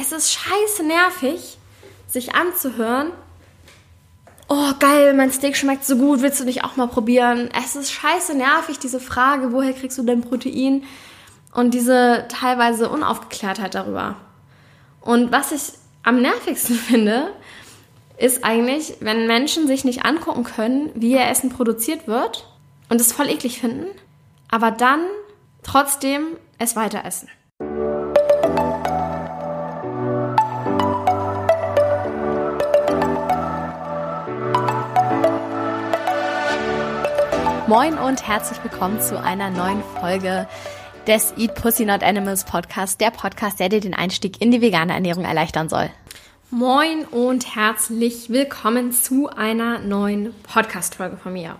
es ist scheiße nervig, sich anzuhören. Oh, geil, mein Steak schmeckt so gut, willst du nicht auch mal probieren? Es ist scheiße nervig, diese Frage, woher kriegst du denn Protein? Und diese teilweise Unaufgeklärtheit darüber. Und was ich am nervigsten finde, ist eigentlich, wenn Menschen sich nicht angucken können, wie ihr Essen produziert wird und es voll eklig finden, aber dann trotzdem es weiter essen. Moin und herzlich willkommen zu einer neuen Folge des Eat Pussy Not Animals Podcast, der Podcast, der dir den Einstieg in die vegane Ernährung erleichtern soll. Moin und herzlich willkommen zu einer neuen Podcast-Folge von mir.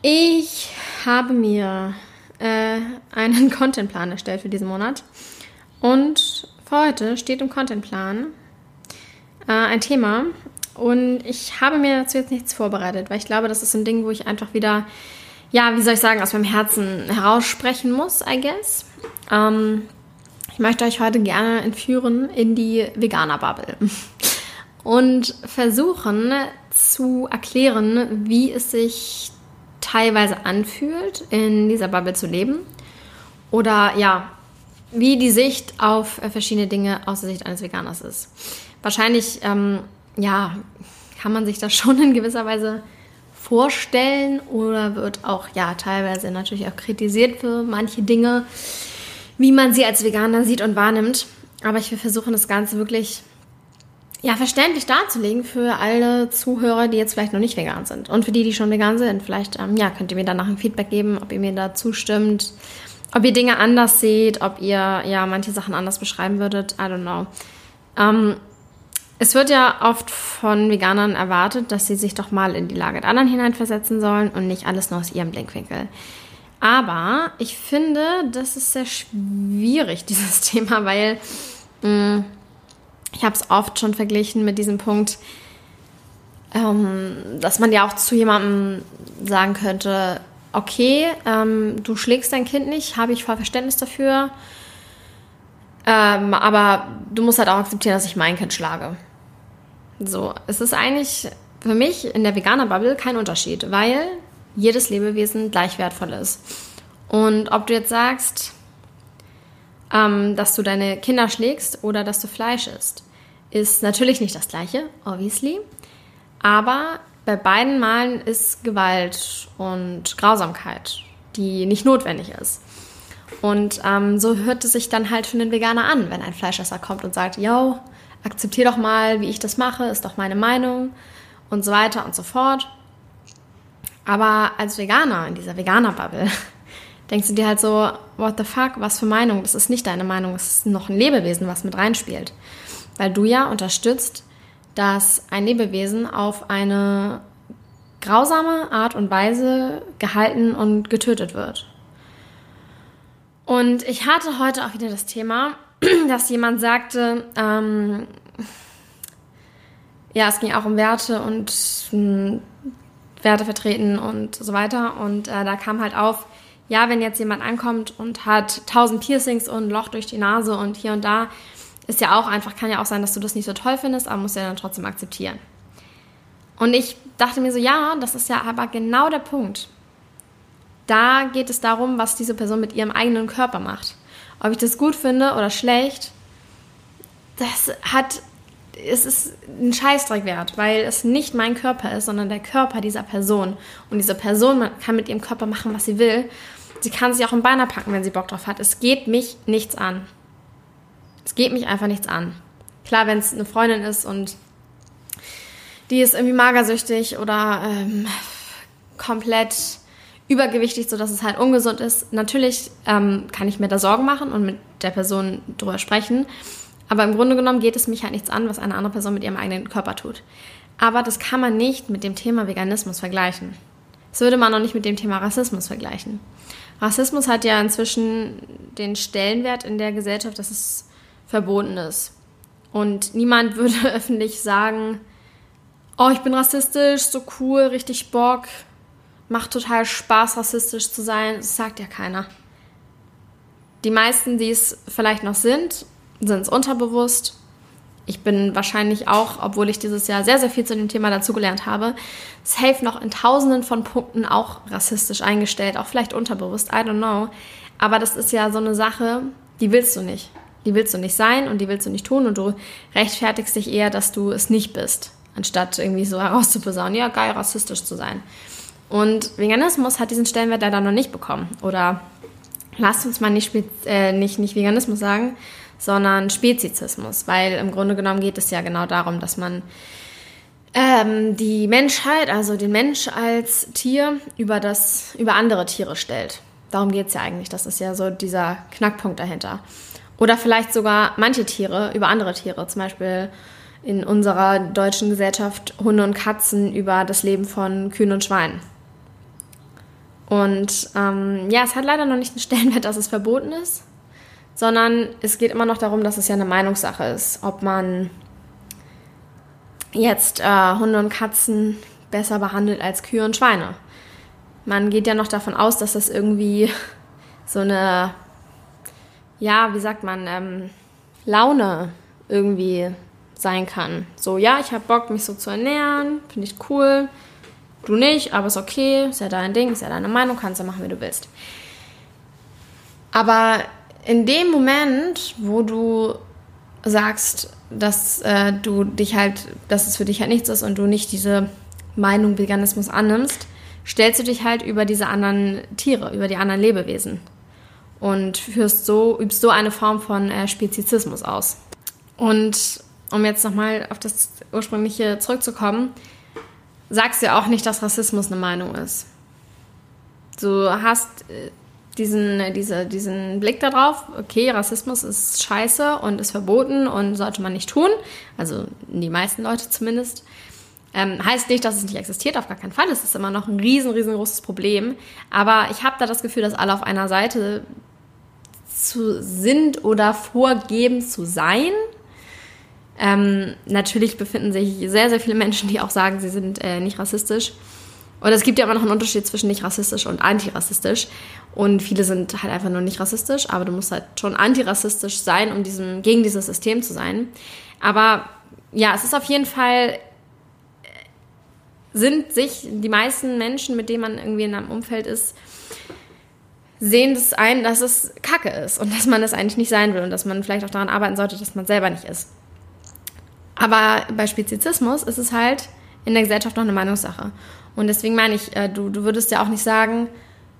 Ich habe mir äh, einen Contentplan erstellt für diesen Monat und für heute steht im Contentplan äh, ein Thema, und ich habe mir dazu jetzt nichts vorbereitet, weil ich glaube, das ist ein Ding, wo ich einfach wieder, ja, wie soll ich sagen, aus meinem Herzen heraussprechen muss, I guess. Ähm, ich möchte euch heute gerne entführen in die Veganer-Bubble und versuchen zu erklären, wie es sich teilweise anfühlt, in dieser Bubble zu leben. Oder ja, wie die Sicht auf verschiedene Dinge aus der Sicht eines Veganers ist. Wahrscheinlich ähm, ja, kann man sich das schon in gewisser Weise vorstellen oder wird auch ja teilweise natürlich auch kritisiert für manche Dinge, wie man sie als Veganer sieht und wahrnimmt. Aber ich will versuchen, das Ganze wirklich ja, verständlich darzulegen für alle Zuhörer, die jetzt vielleicht noch nicht vegan sind. Und für die, die schon vegan sind, vielleicht ähm, ja, könnt ihr mir danach ein Feedback geben, ob ihr mir da zustimmt, ob ihr Dinge anders seht, ob ihr ja manche Sachen anders beschreiben würdet. I don't know. Ähm, es wird ja oft von Veganern erwartet, dass sie sich doch mal in die Lage der anderen hineinversetzen sollen und nicht alles nur aus ihrem Blickwinkel. Aber ich finde, das ist sehr schwierig, dieses Thema, weil mh, mm, ich habe es oft schon verglichen mit diesem Punkt, ähm, dass man ja auch zu jemandem sagen könnte, okay, ähm, du schlägst dein Kind nicht, habe ich voll Verständnis dafür, ähm, aber du musst halt auch akzeptieren, dass ich mein Kind schlage. So, es ist eigentlich für mich in der Veganer-Bubble kein Unterschied, weil jedes Lebewesen gleich wertvoll ist. Und ob du jetzt sagst, ähm, dass du deine Kinder schlägst oder dass du Fleisch isst, ist natürlich nicht das gleiche, obviously. Aber bei beiden Malen ist Gewalt und Grausamkeit, die nicht notwendig ist. Und ähm, so hört es sich dann halt für einen Veganer an, wenn ein Fleischesser kommt und sagt, yo, akzeptiere doch mal, wie ich das mache, ist doch meine Meinung und so weiter und so fort. Aber als Veganer, in dieser Veganer-Bubble, denkst du dir halt so, what the fuck, was für Meinung? Das ist nicht deine Meinung, es ist noch ein Lebewesen, was mit reinspielt. Weil du ja unterstützt, dass ein Lebewesen auf eine grausame Art und Weise gehalten und getötet wird. Und ich hatte heute auch wieder das Thema, dass jemand sagte, ähm, ja, es ging auch um Werte und mh, hm, Werte vertreten und so weiter. Und äh, da kam halt auf, ja, wenn jetzt jemand ankommt und hat tausend Piercings und ein Loch durch die Nase und hier und da, ist ja auch einfach, kann ja auch sein, dass du das nicht so toll findest, aber musst ja dann trotzdem akzeptieren. Und ich dachte mir so, ja, das ist ja aber genau der Punkt. Da geht es darum, was diese Person mit ihrem eigenen Körper macht. Ob ich das gut finde oder schlecht, das hat, es ist ein Scheißdreck wert, weil es nicht mein Körper ist, sondern der Körper dieser Person. Und diese Person kann mit ihrem Körper machen, was sie will. Sie kann sich auch im Beiner packen, wenn sie Bock drauf hat. Es geht mich nichts an. Es geht mich einfach nichts an. Klar, wenn es eine Freundin ist und die ist irgendwie magersüchtig oder ähm, komplett übergewichtig, sodass es halt ungesund ist. Natürlich ähm, kann ich mir da Sorgen machen und mit der Person drüber sprechen. Aber im Grunde genommen geht es mich halt nichts an, was eine andere Person mit ihrem eigenen Körper tut. Aber das kann man nicht mit dem Thema Veganismus vergleichen. Das würde man auch nicht mit dem Thema Rassismus vergleichen. Rassismus hat ja inzwischen den Stellenwert in der Gesellschaft, dass es verboten ist. Und niemand würde öffentlich sagen, oh, ich bin rassistisch, so cool, richtig Bock, macht total Spaß, rassistisch zu sein. Das sagt ja keiner. Die meisten, die es vielleicht noch sind, sind es unterbewusst. Ich bin wahrscheinlich auch, obwohl ich dieses Jahr sehr, sehr viel zu dem Thema dazugelernt habe, safe noch in tausenden von Punkten auch rassistisch eingestellt, auch vielleicht unterbewusst, I don't know. Aber das ist ja so eine Sache, die willst du nicht. Die willst du nicht sein und die willst du nicht tun und du rechtfertigst dich eher, dass du es nicht bist, anstatt irgendwie so herauszuposaunen, ja, geil, rassistisch zu sein. Und Veganismus hat diesen Stellenwert leider noch nicht bekommen. Oder lasst uns mal nicht, äh, nicht, nicht Veganismus sagen, sondern Spezizismus, weil im Grunde genommen geht es ja genau darum, dass man ähm, die Menschheit, also den Mensch als Tier, über, das, über andere Tiere stellt. Darum geht es ja eigentlich. Das ist ja so dieser Knackpunkt dahinter. Oder vielleicht sogar manche Tiere über andere Tiere. Zum Beispiel in unserer deutschen Gesellschaft Hunde und Katzen über das Leben von Kühen und Schweinen. Und ähm, ja, es hat leider noch nicht einen Stellenwert, dass es verboten ist, sondern es geht immer noch darum, dass es ja eine Meinungssache ist, ob man jetzt äh, Hunde und Katzen besser behandelt als Kühe und Schweine man geht ja noch davon aus, dass das irgendwie so eine, ja, wie sagt man, ähm, Laune irgendwie sein kann. So, ja, ich habe Bock, mich so zu ernähren, finde ich cool. Du nicht, aber ist okay, ist ja dein Ding, ist ja deine Meinung, kannst du machen, wie du willst. Aber in dem Moment, wo du sagst, dass äh, du dich halt, dass es für dich halt nichts ist und du nicht diese Meinung Veganismus annimmst, stellst du dich halt über diese anderen Tiere, über die anderen Lebewesen und führst so, übst so eine Form von äh, Spezizismus aus. Und um jetzt nochmal auf das ursprüngliche zurückzukommen, sagst du ja auch nicht, dass Rassismus eine Meinung ist. Du hast äh, diesen, diese, diesen Blick darauf, okay, Rassismus ist scheiße und ist verboten und sollte man nicht tun. Also die meisten Leute zumindest. Ähm, heißt nicht, dass es nicht existiert, auf gar keinen Fall. Es ist immer noch ein riesen, riesengroßes Problem. Aber ich habe da das Gefühl, dass alle auf einer Seite zu, sind oder vorgeben zu sein. Ähm, natürlich befinden sich sehr, sehr viele Menschen, die auch sagen, sie sind äh, nicht rassistisch. Und es gibt ja immer noch einen Unterschied zwischen nicht rassistisch und antirassistisch. Und viele sind halt einfach nur nicht rassistisch, aber du musst halt schon antirassistisch sein, um diesem, gegen dieses System zu sein. Aber ja, es ist auf jeden Fall sind sich die meisten Menschen, mit denen man irgendwie in einem Umfeld ist, sehen das ein, dass es Kacke ist und dass man das eigentlich nicht sein will und dass man vielleicht auch daran arbeiten sollte, dass man selber nicht ist. Aber bei Spezizismus ist es halt in der Gesellschaft noch eine Meinungssache. Und deswegen meine ich, äh, du, du würdest ja auch nicht sagen,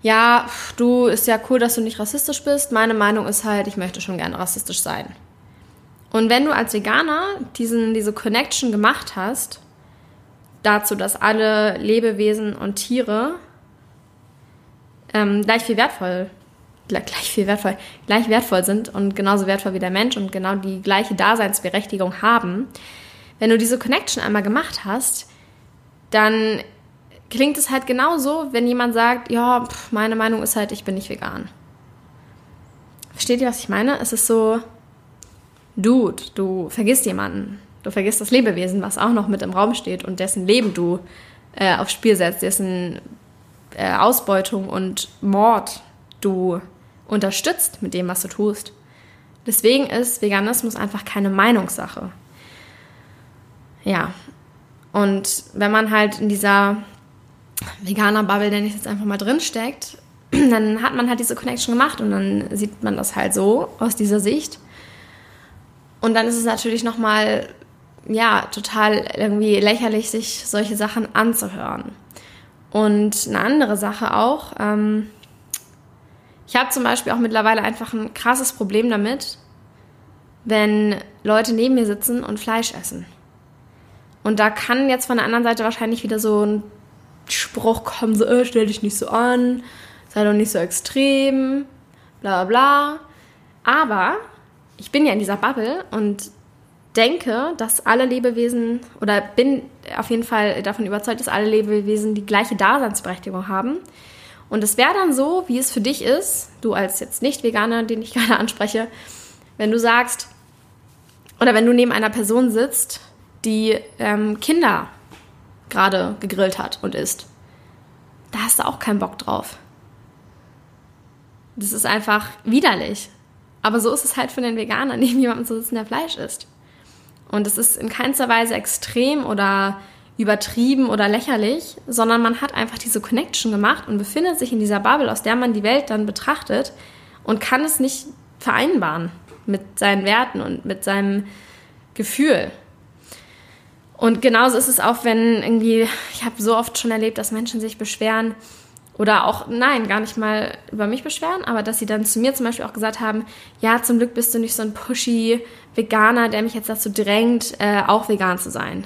ja, du ist ja cool, dass du nicht rassistisch bist. Meine Meinung ist halt, ich möchte schon gerne rassistisch sein. Und wenn du als Veganer diesen, diese Connection gemacht hast dazu, dass alle Lebewesen und Tiere ähm, gleich viel wertvoll, gleich viel wertvoll, gleich wertvoll sind und genauso wertvoll wie der Mensch und genau die gleiche Daseinsberechtigung haben. Wenn du diese Connection einmal gemacht hast, dann klingt es halt genauso, wenn jemand sagt, ja, pff, meine Meinung ist halt, ich bin nicht vegan. Versteht ihr, was ich meine? Es ist so, Dude, du vergisst jemanden. Du vergisst das Lebewesen, was auch noch mit im Raum steht und dessen Leben du äh, aufs Spiel setzt, dessen äh, Ausbeutung und Mord du unterstützt mit dem, was du tust. Deswegen ist Veganismus einfach keine Meinungssache. Ja. Und wenn man halt in dieser Veganer-Bubble, nenne ich jetzt einfach mal drin steckt, dann hat man halt diese Connection gemacht und dann sieht man das halt so aus dieser Sicht. Und dann ist es natürlich nochmal ja, total irgendwie lächerlich, sich solche Sachen anzuhören. Und eine andere Sache auch, ähm, ich habe zum Beispiel auch mittlerweile einfach ein krasses Problem damit, wenn Leute neben mir sitzen und Fleisch essen. Und da kann jetzt von der anderen Seite wahrscheinlich wieder so ein Spruch kommen, so, äh, stell dich nicht so an, sei doch nicht so extrem, bla bla bla. Aber ich bin ja in dieser Bubble und denke, dass alle Lebewesen oder bin auf jeden Fall davon überzeugt, dass alle Lebewesen die gleiche Daseinsberechtigung haben. Und es wäre dann so, wie es für dich ist, du als jetzt Nicht-Veganer, den ich gerade anspreche, wenn du sagst, oder wenn du neben einer Person sitzt, die ähm, Kinder gerade gegrillt hat und isst, da hast du auch keinen Bock drauf. Das ist einfach widerlich. Aber so ist es halt für den Veganer, neben jemandem zu sitzen, der Fleisch isst. Und es ist in keinster Weise extrem oder übertrieben oder lächerlich, sondern man hat einfach diese Connection gemacht und befindet sich in dieser Bubble, aus der man die Welt dann betrachtet und kann es nicht vereinbaren mit seinen Werten und mit seinem Gefühl. Und genauso ist es auch, wenn irgendwie, ich habe so oft schon erlebt, dass Menschen sich beschweren oder auch, nein, gar nicht mal über mich beschweren, aber dass sie dann zu mir zum Beispiel auch gesagt haben, ja, zum Glück bist du nicht so ein pushy Veganer, der mich jetzt dazu drängt, äh, auch vegan zu sein.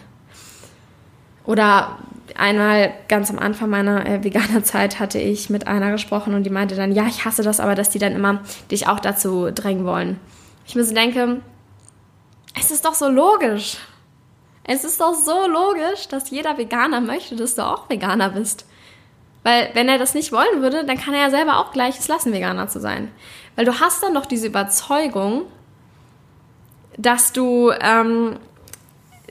Oder einmal ganz am Anfang meiner äh, veganer Zeit hatte ich mit einer gesprochen und die meinte dann, ja, ich hasse das, aber dass die dann immer dich auch dazu drängen wollen. Ich mir so denke, es ist doch so logisch. Es ist doch so logisch, dass jeder Veganer möchte, dass du auch Veganer bist. Weil wenn er das nicht wollen würde, dann kann er ja selber auch gleich es lassen, Veganer zu sein. Weil du hast dann doch diese Überzeugung, dass du ähm,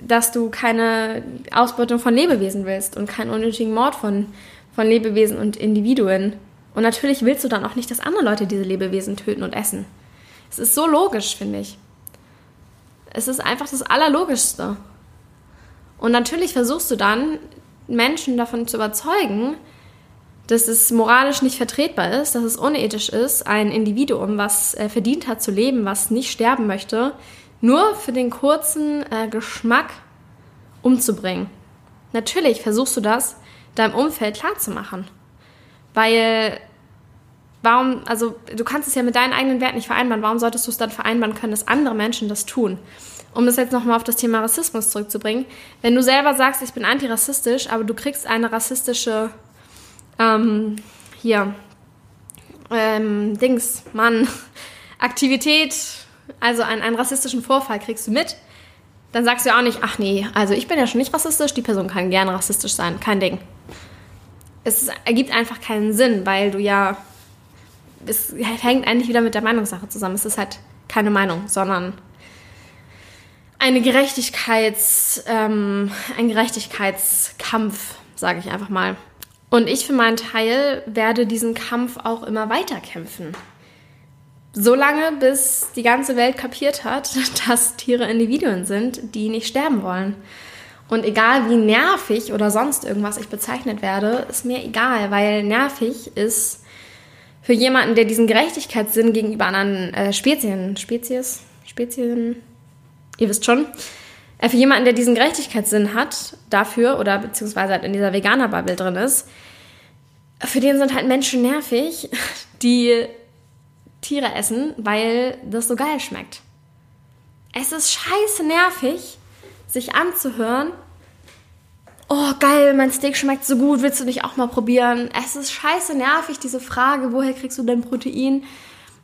dass du keine Ausbeutung von Lebewesen willst und keinen unnötigen Mord von, von Lebewesen und Individuen. Und natürlich willst du dann auch nicht, dass andere Leute diese Lebewesen töten und essen. Es ist so logisch, finde ich. Es ist einfach das Allerlogischste. Und natürlich versuchst du dann, Menschen davon zu überzeugen, dass es moralisch nicht vertretbar ist, dass es unethisch ist, ein Individuum, was äh, verdient hat zu leben, was nicht sterben möchte, nur für den kurzen äh, Geschmack umzubringen. Natürlich versuchst du das deinem Umfeld klarzumachen. Weil, warum, also du kannst es ja mit deinen eigenen Werten nicht vereinbaren, warum solltest du es dann vereinbaren können, dass andere Menschen das tun? Um das jetzt nochmal auf das Thema Rassismus zurückzubringen. Wenn du selber sagst, ich bin antirassistisch, aber du kriegst eine rassistische, ähm, hier, ähm, Dings, Mann, Aktivität, also einen, einen rassistischen Vorfall kriegst du mit, dann sagst du ja auch nicht, ach nee, also ich bin ja schon nicht rassistisch, die Person kann gerne rassistisch sein, kein Ding. Es ist, ergibt einfach keinen Sinn, weil du ja, es hängt eigentlich wieder mit der Meinungssache zusammen. Es ist halt keine Meinung, sondern eine Gerechtigkeits, ähm, ein Gerechtigkeitskampf, sage ich einfach mal. Und ich für meinen Teil werde diesen Kampf auch immer weiter kämpfen so lange, bis die ganze Welt kapiert hat, dass Tiere Individuen sind, die nicht sterben wollen. Und egal wie nervig oder sonst irgendwas ich bezeichnet werde, ist mir egal, weil nervig ist für jemanden, der diesen Gerechtigkeitssinn gegenüber anderen äh, Spezien, Spezies, Spezien, ihr wisst schon, äh, für jemanden, der diesen Gerechtigkeitssinn hat, dafür oder beziehungsweise halt in dieser Veganer-Bubble drin ist, für den sind halt Menschen nervig, die Tiere essen, weil das so geil schmeckt. Es ist scheiße nervig, sich anzuhören. Oh, geil, mein Steak schmeckt so gut, willst du nicht auch mal probieren? Es ist scheiße nervig, diese Frage, woher kriegst du dein Protein?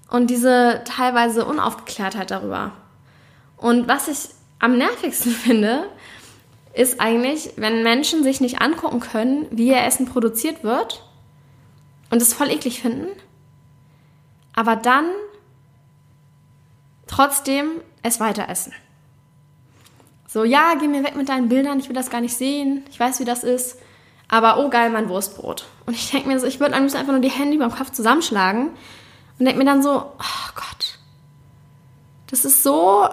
Und diese teilweise Unaufgeklärtheit darüber. Und was ich am nervigsten finde, ist eigentlich, wenn Menschen sich nicht angucken können, wie ihr Essen produziert wird und es voll eklig finden aber dann trotzdem es weiter essen. So, ja, geh mir weg mit deinen Bildern, ich will das gar nicht sehen, ich weiß, wie das ist, aber oh geil, mein Wurstbrot. Und ich denke mir so, ich würde am liebsten einfach nur die Hände über dem Kopf zusammenschlagen und denke mir dann so, oh Gott, das ist so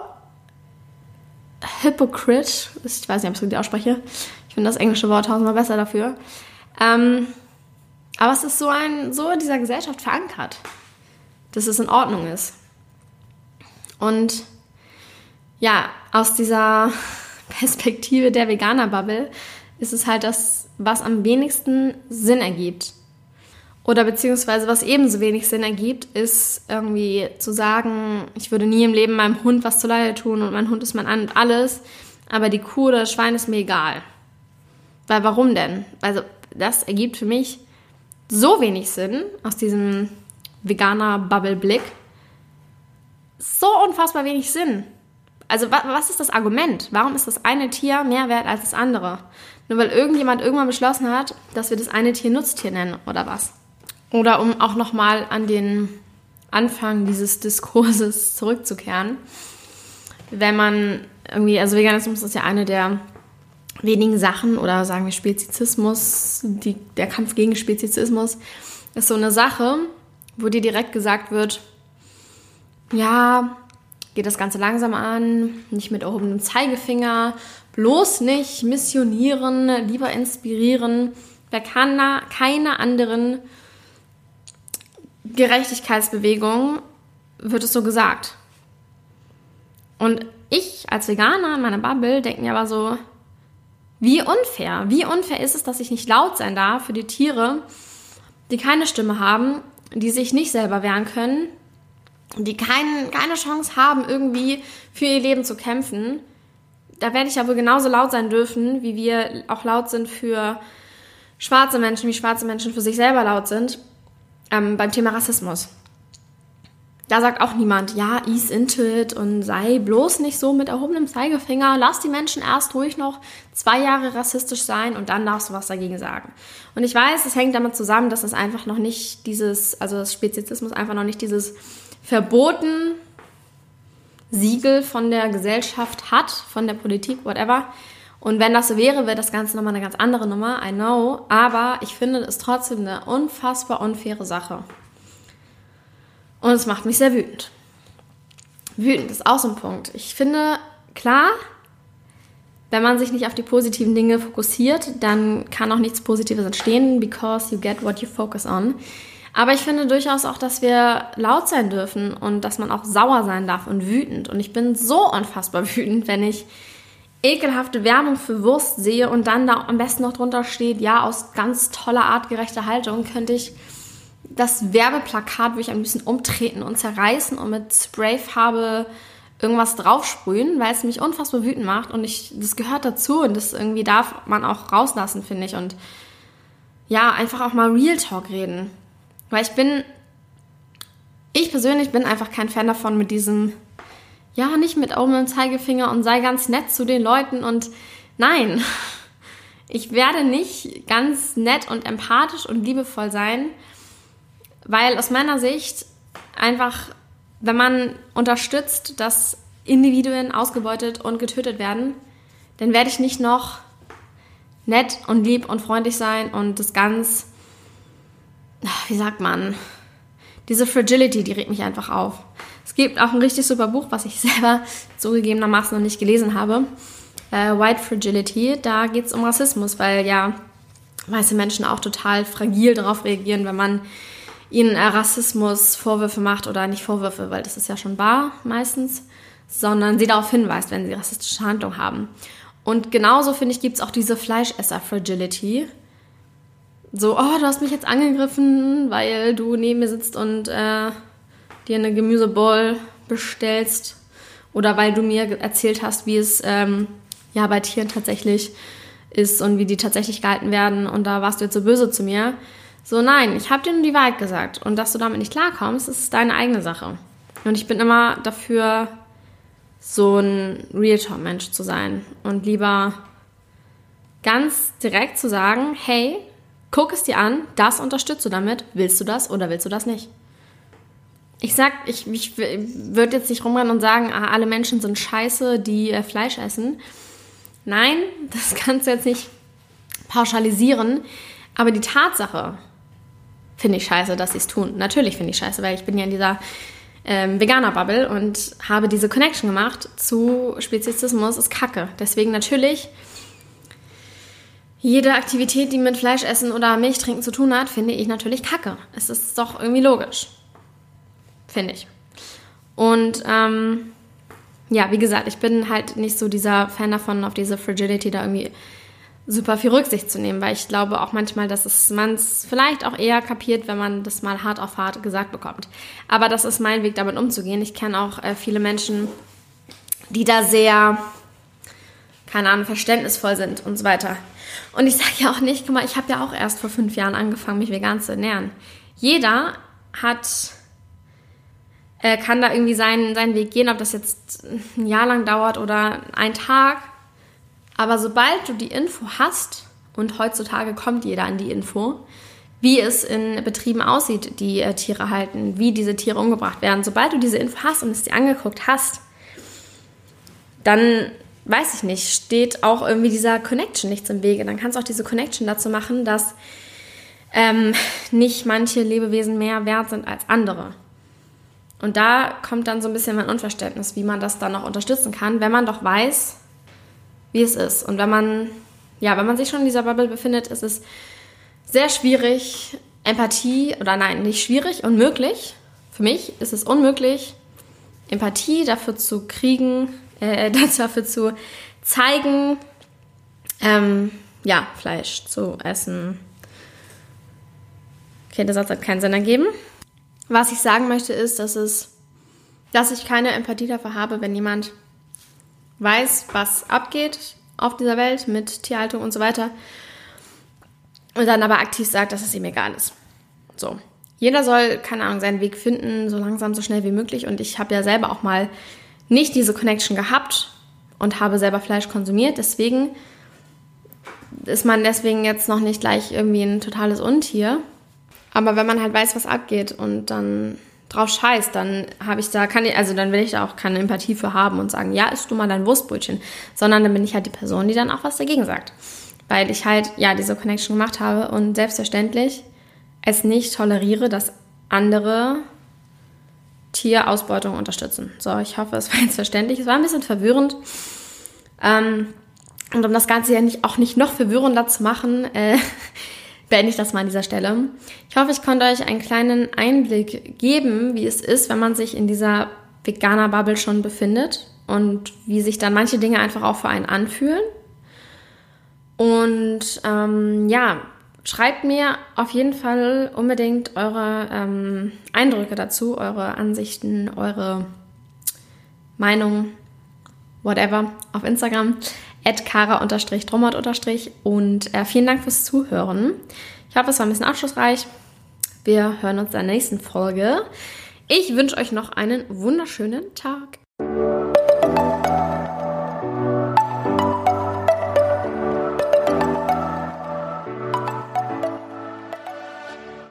hypocrite, ich weiß nicht, ob ich es richtig ausspreche, ich finde das englische Wort tausendmal besser dafür, ähm, aber es ist so ein, so in dieser Gesellschaft verankert dass es in Ordnung ist. Und ja, aus dieser Perspektive der Veganer-Bubble ist es halt das, was am wenigsten Sinn ergibt. Oder beziehungsweise was ebenso wenig Sinn ergibt, ist irgendwie zu sagen, ich würde nie im Leben meinem Hund was zu Leide tun und mein Hund ist mein An und alles, aber die Kuh oder das Schwein ist mir egal. Weil warum denn? Also das ergibt für mich so wenig Sinn aus diesem veganer Bubble-Blick so unfassbar wenig Sinn. Also was ist das Argument? Warum ist das eine Tier mehr wert als das andere? Nur weil irgendjemand irgendwann beschlossen hat, dass wir das eine Tier Nutztier nennen oder was? Oder um auch nochmal an den Anfang dieses Diskurses zurückzukehren. Wenn man irgendwie, also Veganismus ist ja eine der wenigen Sachen oder sagen wir Spezizismus, die, der Kampf gegen Spezizismus ist so eine Sache, wo dir direkt gesagt wird, ja, geht das Ganze langsam an, nicht mit erhobenem Zeigefinger, bloß nicht missionieren, lieber inspirieren. Wer kann da keine anderen Gerechtigkeitsbewegung wird es so gesagt. Und ich als Veganer in meiner Bubble denke mir aber so, wie unfair, wie unfair ist es, dass ich nicht laut sein darf für die Tiere, die keine Stimme haben, die sich nicht selber wehren können, die kein, keine Chance haben, irgendwie für ihr Leben zu kämpfen. Da werde ich aber genauso laut sein dürfen, wie wir auch laut sind für schwarze Menschen, wie schwarze Menschen für sich selber laut sind ähm, beim Thema Rassismus. Da sagt auch niemand, ja, ease into it und sei bloß nicht so mit erhobenem Zeigefinger. Lass die Menschen erst ruhig noch zwei Jahre rassistisch sein und dann darfst du was dagegen sagen. Und ich weiß, es hängt damit zusammen, dass es einfach noch nicht dieses, also das Speziesismus einfach noch nicht dieses verboten Siegel von der Gesellschaft hat, von der Politik, whatever. Und wenn das so wäre, wäre das Ganze nochmal eine ganz andere Nummer, I know. Aber ich finde es trotzdem eine unfassbar unfaire Sache. Und es macht mich sehr wütend. Wütend ist auch so ein Punkt. Ich finde, klar, wenn man sich nicht auf die positiven Dinge fokussiert, dann kann auch nichts Positives entstehen, because you get what you focus on. Aber ich finde durchaus auch, dass wir laut sein dürfen und dass man auch sauer sein darf und wütend. Und ich bin so unfassbar wütend, wenn ich ekelhafte Werbung für Wurst sehe und dann da am besten noch drunter steht, ja, aus ganz toller artgerechter Haltung könnte ich das Werbeplakat würde ich ein bisschen umtreten und zerreißen und mit Sprayfarbe irgendwas draufsprühen, weil es mich unfassbar wütend macht und ich, das gehört dazu und das irgendwie darf man auch rauslassen, finde ich. Und ja, einfach auch mal Real Talk reden. Weil ich bin, ich persönlich bin einfach kein Fan davon mit diesem, ja, nicht mit Augen und Zeigefinger und sei ganz nett zu den Leuten und nein, ich werde nicht ganz nett und empathisch und liebevoll sein, weil aus meiner Sicht einfach, wenn man unterstützt, dass Individuen ausgebeutet und getötet werden, dann werde ich nicht noch nett und lieb und freundlich sein und das ganz, wie sagt man, diese Fragility, die regt mich einfach auf. Es gibt auch ein richtig super Buch, was ich selber zugegebenermaßen noch nicht gelesen habe. Äh, White Fragility, da geht es um Rassismus, weil ja weiße Menschen auch total fragil darauf reagieren, wenn man ihnen Rassismus Vorwürfe macht oder nicht Vorwürfe, weil das ist ja schon wahr meistens, sondern sie darauf hinweist, wenn sie rassistische Handlungen haben. Und genauso, finde ich, gibt es auch diese Fleischesser-Fragility. So, oh, du hast mich jetzt angegriffen, weil du neben mir sitzt und äh, dir eine Gemüsebowl bestellst. Oder weil du mir erzählt hast, wie es ähm, ja bei Tieren tatsächlich ist und wie die tatsächlich gehalten werden. Und da warst du jetzt so böse zu mir. So, nein, ich habe dir nur die Wahrheit gesagt. Und dass du damit nicht klarkommst, ist deine eigene Sache. Und ich bin immer dafür, so ein Real Talk-Mensch zu sein. Und lieber ganz direkt zu sagen, hey, guck es dir an, das unterstützt du damit. Willst du das oder willst du das nicht? Ich sag, ich, ich würde jetzt nicht rumrennen und sagen, ah, alle Menschen sind scheiße, die äh, Fleisch essen. Nein, das kannst du jetzt nicht pauschalisieren. Aber die Tatsache, finde ich scheiße, dass sie es tun. Natürlich finde ich scheiße, weil ich bin ja in dieser ähm, Veganer-Bubble und habe diese Connection gemacht zu Speziesismus ist Kacke. Deswegen natürlich jede Aktivität, die mit Fleischessen oder Milch trinken zu tun hat, finde ich natürlich Kacke. Es ist doch irgendwie logisch. Finde ich. Und ähm, ja, wie gesagt, ich bin halt nicht so dieser Fan davon, auf diese Fragility da irgendwie super viel Rücksicht zu nehmen, weil ich glaube auch manchmal, dass man es vielleicht auch eher kapiert, wenn man das mal hart auf hart gesagt bekommt. Aber das ist mein Weg, damit umzugehen. Ich kenne auch äh, viele Menschen, die da sehr, keine Ahnung, verständnisvoll sind und so weiter. Und ich sage ja auch nicht, guck mal, ich habe ja auch erst vor fünf Jahren angefangen, mich vegan zu ernähren. Jeder hat, äh, kann da irgendwie seinen, seinen Weg gehen, ob das jetzt ein Jahr lang dauert oder ein Tag aber sobald du die Info hast, und heutzutage kommt jeder an die Info, wie es in Betrieben aussieht, die äh, Tiere halten, wie diese Tiere umgebracht werden, sobald du diese Info hast und es dir angeguckt hast, dann weiß ich nicht, steht auch irgendwie dieser Connection nichts im Wege. Dann kannst du auch diese Connection dazu machen, dass ähm, nicht manche Lebewesen mehr wert sind als andere. Und da kommt dann so ein bisschen mein Unverständnis, wie man das dann noch unterstützen kann, wenn man doch weiß, wie es ist. Und wenn man, ja, wenn man sich schon in dieser Bubble befindet, ist es sehr schwierig, Empathie, oder nein, nicht schwierig, unmöglich. Für mich ist es unmöglich, Empathie dafür zu kriegen, äh, dafür zu zeigen, ähm, ja, Fleisch zu essen. Okay, der Satz hat keinen Sinn ergeben. Was ich sagen möchte ist, dass es, dass ich keine Empathie dafür habe, wenn jemand weiß, was abgeht auf dieser Welt mit Tierhaltung und so weiter und dann aber aktiv sagt, dass es ihm egal ist. So. Jeder soll, keine Ahnung, seinen Weg finden, so langsam, so schnell wie möglich. Und ich habe ja selber auch mal nicht diese Connection gehabt und habe selber Fleisch konsumiert. Deswegen ist man deswegen jetzt noch nicht gleich irgendwie ein totales Untier. Aber wenn man halt weiß, was abgeht und dann drauf scheißt, dann habe ich da keine, also dann will ich da auch keine Empathie für haben und sagen, ja, isst du mal dein Wurstbrötchen, sondern dann bin ich halt die Person, die dann auch was dagegen sagt. Weil ich halt, ja, diese Connection gemacht habe und selbstverständlich es nicht toleriere, dass andere Tierausbeutung unterstützen. So, ich hoffe, es war jetzt verständlich. Es war ein bisschen verwirrend. Ähm, und um das Ganze ja nicht, auch nicht noch verwirrender zu machen, äh, beende ich das mal an dieser Stelle. Ich hoffe, ich konnte euch einen kleinen Einblick geben, wie es ist, wenn man sich in dieser Veganer-Bubble schon befindet und wie sich dann manche Dinge einfach auch für einen anfühlen. Und ähm, ja, schreibt mir auf jeden Fall unbedingt eure ähm, Eindrücke dazu, eure Ansichten, eure Meinung, whatever, auf Instagram kara-drummert- und äh, vielen Dank fürs Zuhören. Ich hoffe, es war ein bisschen aufschlussreich. Wir hören uns in der nächsten Folge. Ich wünsche euch noch einen wunderschönen Tag.